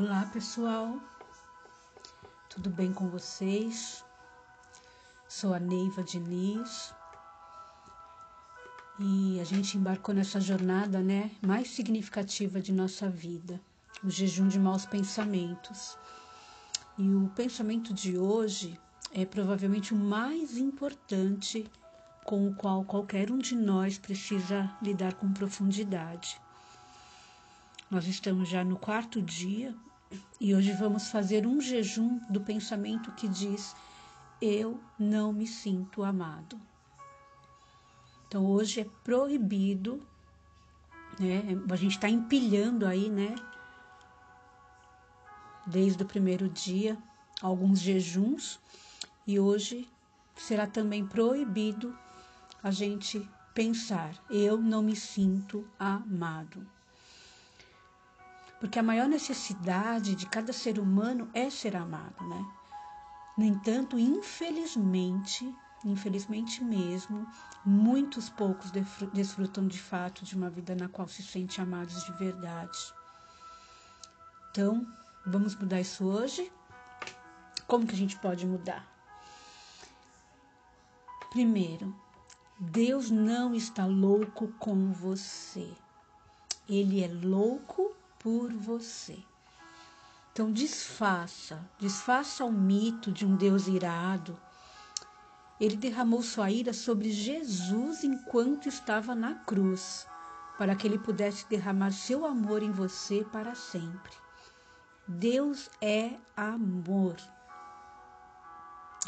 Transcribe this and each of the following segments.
Olá, pessoal. Tudo bem com vocês? Sou a Neiva Diniz. E a gente embarcou nessa jornada, né, mais significativa de nossa vida, o jejum de maus pensamentos. E o pensamento de hoje é provavelmente o mais importante com o qual qualquer um de nós precisa lidar com profundidade. Nós estamos já no quarto dia e hoje vamos fazer um jejum do pensamento que diz: Eu não me sinto amado. Então hoje é proibido, né? A gente está empilhando aí, né? Desde o primeiro dia, alguns jejuns, e hoje será também proibido a gente pensar: eu não me sinto amado. Porque a maior necessidade de cada ser humano é ser amado, né? No entanto, infelizmente, infelizmente mesmo, muitos poucos desfrutam de fato de uma vida na qual se sentem amados de verdade. Então, vamos mudar isso hoje? Como que a gente pode mudar? Primeiro, Deus não está louco com você. Ele é louco por você. Então desfaça, desfaça o mito de um Deus irado. Ele derramou sua ira sobre Jesus enquanto estava na cruz, para que ele pudesse derramar seu amor em você para sempre. Deus é amor.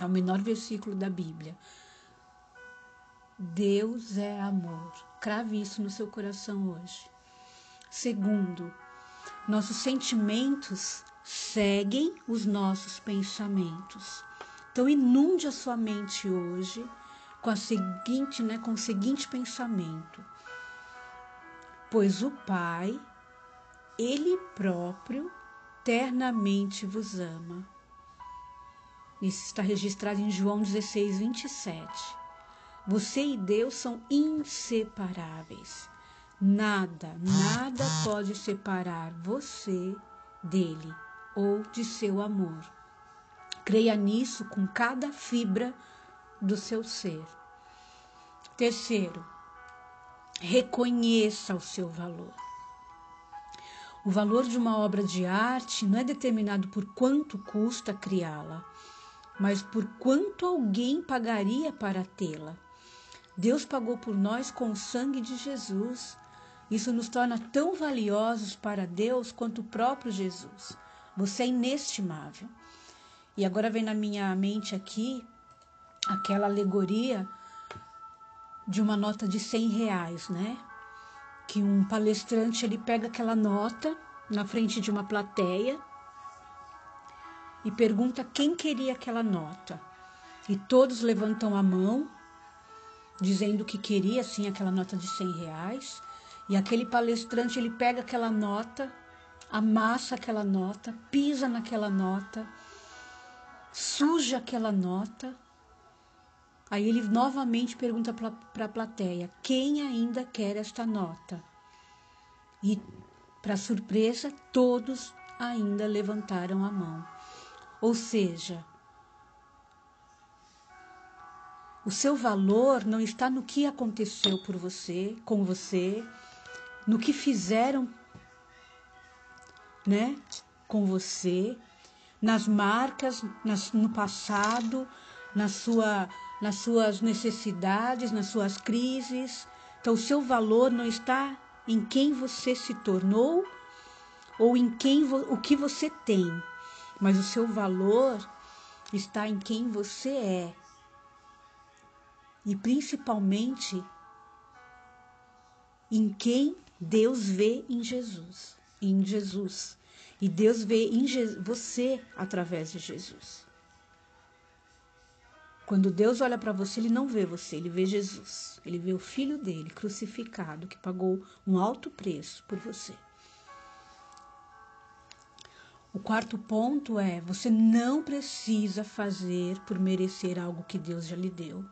É o menor versículo da Bíblia. Deus é amor. Crave isso no seu coração hoje. Segundo, nossos sentimentos seguem os nossos pensamentos. Então inunde a sua mente hoje com a seguinte, né, com o seguinte pensamento: Pois o Pai, ele próprio, ternamente vos ama. Isso está registrado em João 16, 27. Você e Deus são inseparáveis. Nada, nada pode separar você dele ou de seu amor. Creia nisso com cada fibra do seu ser. Terceiro, reconheça o seu valor. O valor de uma obra de arte não é determinado por quanto custa criá-la, mas por quanto alguém pagaria para tê-la. Deus pagou por nós com o sangue de Jesus. Isso nos torna tão valiosos para Deus quanto o próprio Jesus. Você é inestimável. E agora vem na minha mente aqui aquela alegoria de uma nota de 100 reais, né? Que um palestrante ele pega aquela nota na frente de uma plateia e pergunta quem queria aquela nota. E todos levantam a mão dizendo que queria sim aquela nota de 100 reais. E aquele palestrante ele pega aquela nota, amassa aquela nota, pisa naquela nota, suja aquela nota. Aí ele novamente pergunta para a plateia: quem ainda quer esta nota? E, para surpresa, todos ainda levantaram a mão. Ou seja, O seu valor não está no que aconteceu por você, com você, no que fizeram, né, com você, nas marcas, nas, no passado, na sua, nas suas necessidades, nas suas crises. Então, o seu valor não está em quem você se tornou ou em quem o que você tem, mas o seu valor está em quem você é e principalmente em quem Deus vê em Jesus, em Jesus. E Deus vê em você através de Jesus. Quando Deus olha para você, ele não vê você, ele vê Jesus. Ele vê o filho dele crucificado que pagou um alto preço por você. O quarto ponto é: você não precisa fazer por merecer algo que Deus já lhe deu.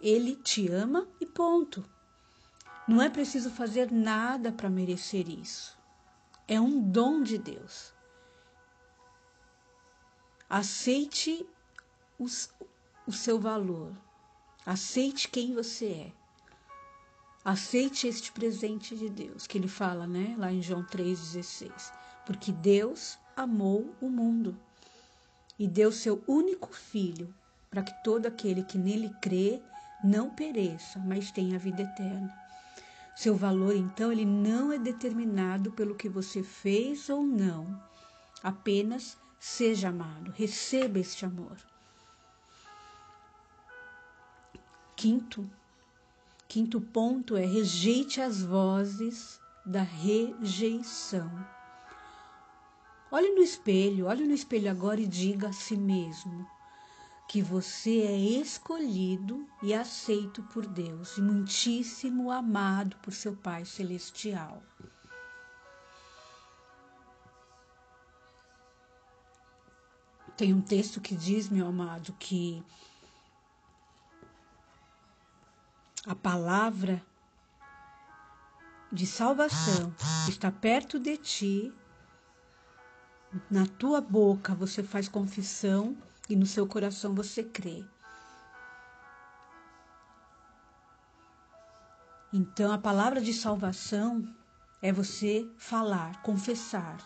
Ele te ama e ponto. Não é preciso fazer nada para merecer isso. É um dom de Deus. aceite o seu valor, aceite quem você é. Aceite este presente de Deus, que ele fala, né, lá em João 3,16. Porque Deus amou o mundo e deu seu único filho, para que todo aquele que nele crê não pereça, mas tenha vida eterna. Seu valor, então, ele não é determinado pelo que você fez ou não. Apenas seja amado, receba este amor. Quinto, quinto ponto é rejeite as vozes da rejeição. Olhe no espelho, olhe no espelho agora e diga a si mesmo: que você é escolhido e aceito por Deus e muitíssimo amado por seu Pai Celestial. Tem um texto que diz, meu amado, que a palavra de salvação está perto de ti, na tua boca você faz confissão e no seu coração você crê. Então, a palavra de salvação é você falar, confessar.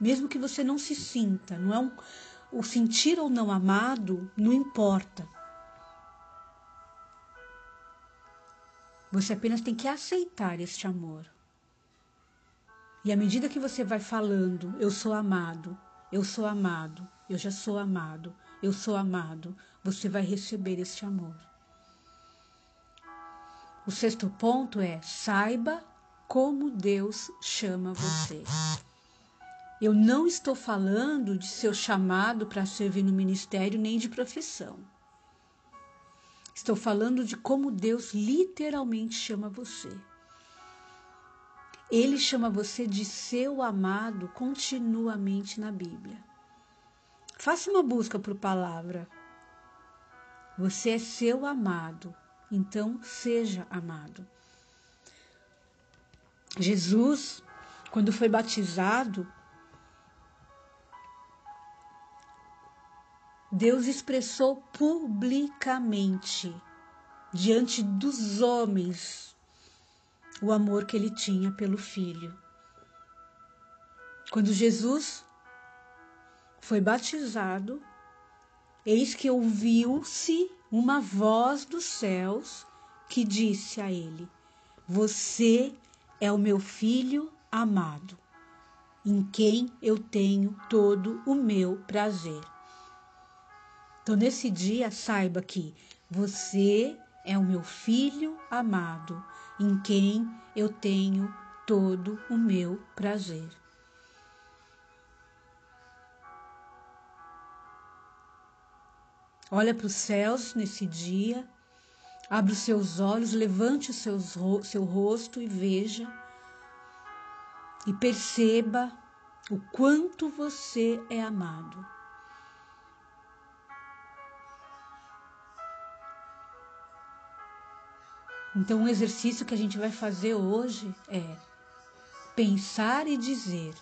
Mesmo que você não se sinta, não é um, o sentir ou não amado não importa. Você apenas tem que aceitar este amor. E à medida que você vai falando, eu sou amado, eu sou amado, eu já sou amado, eu sou amado, você vai receber este amor. O sexto ponto é saiba como Deus chama você. Eu não estou falando de seu chamado para servir no ministério nem de profissão. Estou falando de como Deus literalmente chama você. Ele chama você de seu amado continuamente na Bíblia. Faça uma busca por palavra. Você é seu amado, então seja amado. Jesus, quando foi batizado, Deus expressou publicamente, diante dos homens, o amor que ele tinha pelo filho. Quando Jesus foi batizado, eis que ouviu-se uma voz dos céus que disse a ele: Você é o meu filho amado, em quem eu tenho todo o meu prazer. Então, nesse dia, saiba que você é o meu filho amado, em quem eu tenho todo o meu prazer. Olha para os céus nesse dia, abre os seus olhos, levante o seu, rosto e veja e perceba o quanto você é amado. Então, um exercício que a gente vai fazer hoje é pensar e dizer: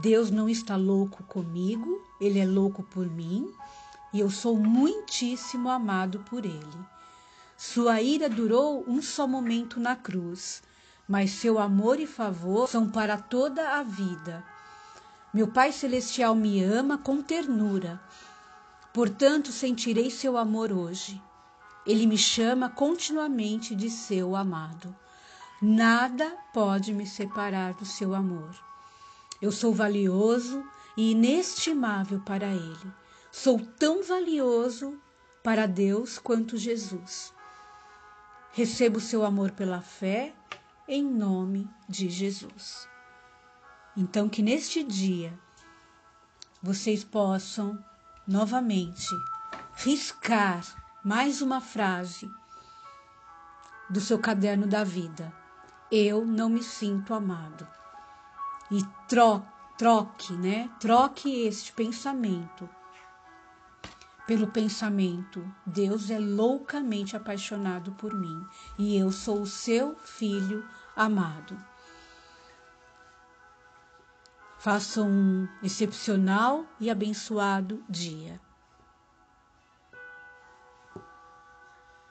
Deus não está louco comigo, Ele é louco por mim e eu sou muitíssimo amado por ele. Sua ira durou um só momento na cruz, mas seu amor e favor são para toda a vida. Meu Pai Celestial me ama com ternura, portanto sentirei seu amor hoje. Ele me chama continuamente de seu amado. Nada pode me separar do seu amor. Eu sou valioso e inestimável para ele. Sou tão valioso para Deus quanto Jesus. Recebo seu amor pela fé, em nome de Jesus. Então, que neste dia vocês possam novamente riscar mais uma frase do seu caderno da vida. Eu não me sinto amado. E troque, né? Troque este pensamento pelo pensamento: Deus é loucamente apaixonado por mim e eu sou o seu filho amado. Faça um excepcional e abençoado dia.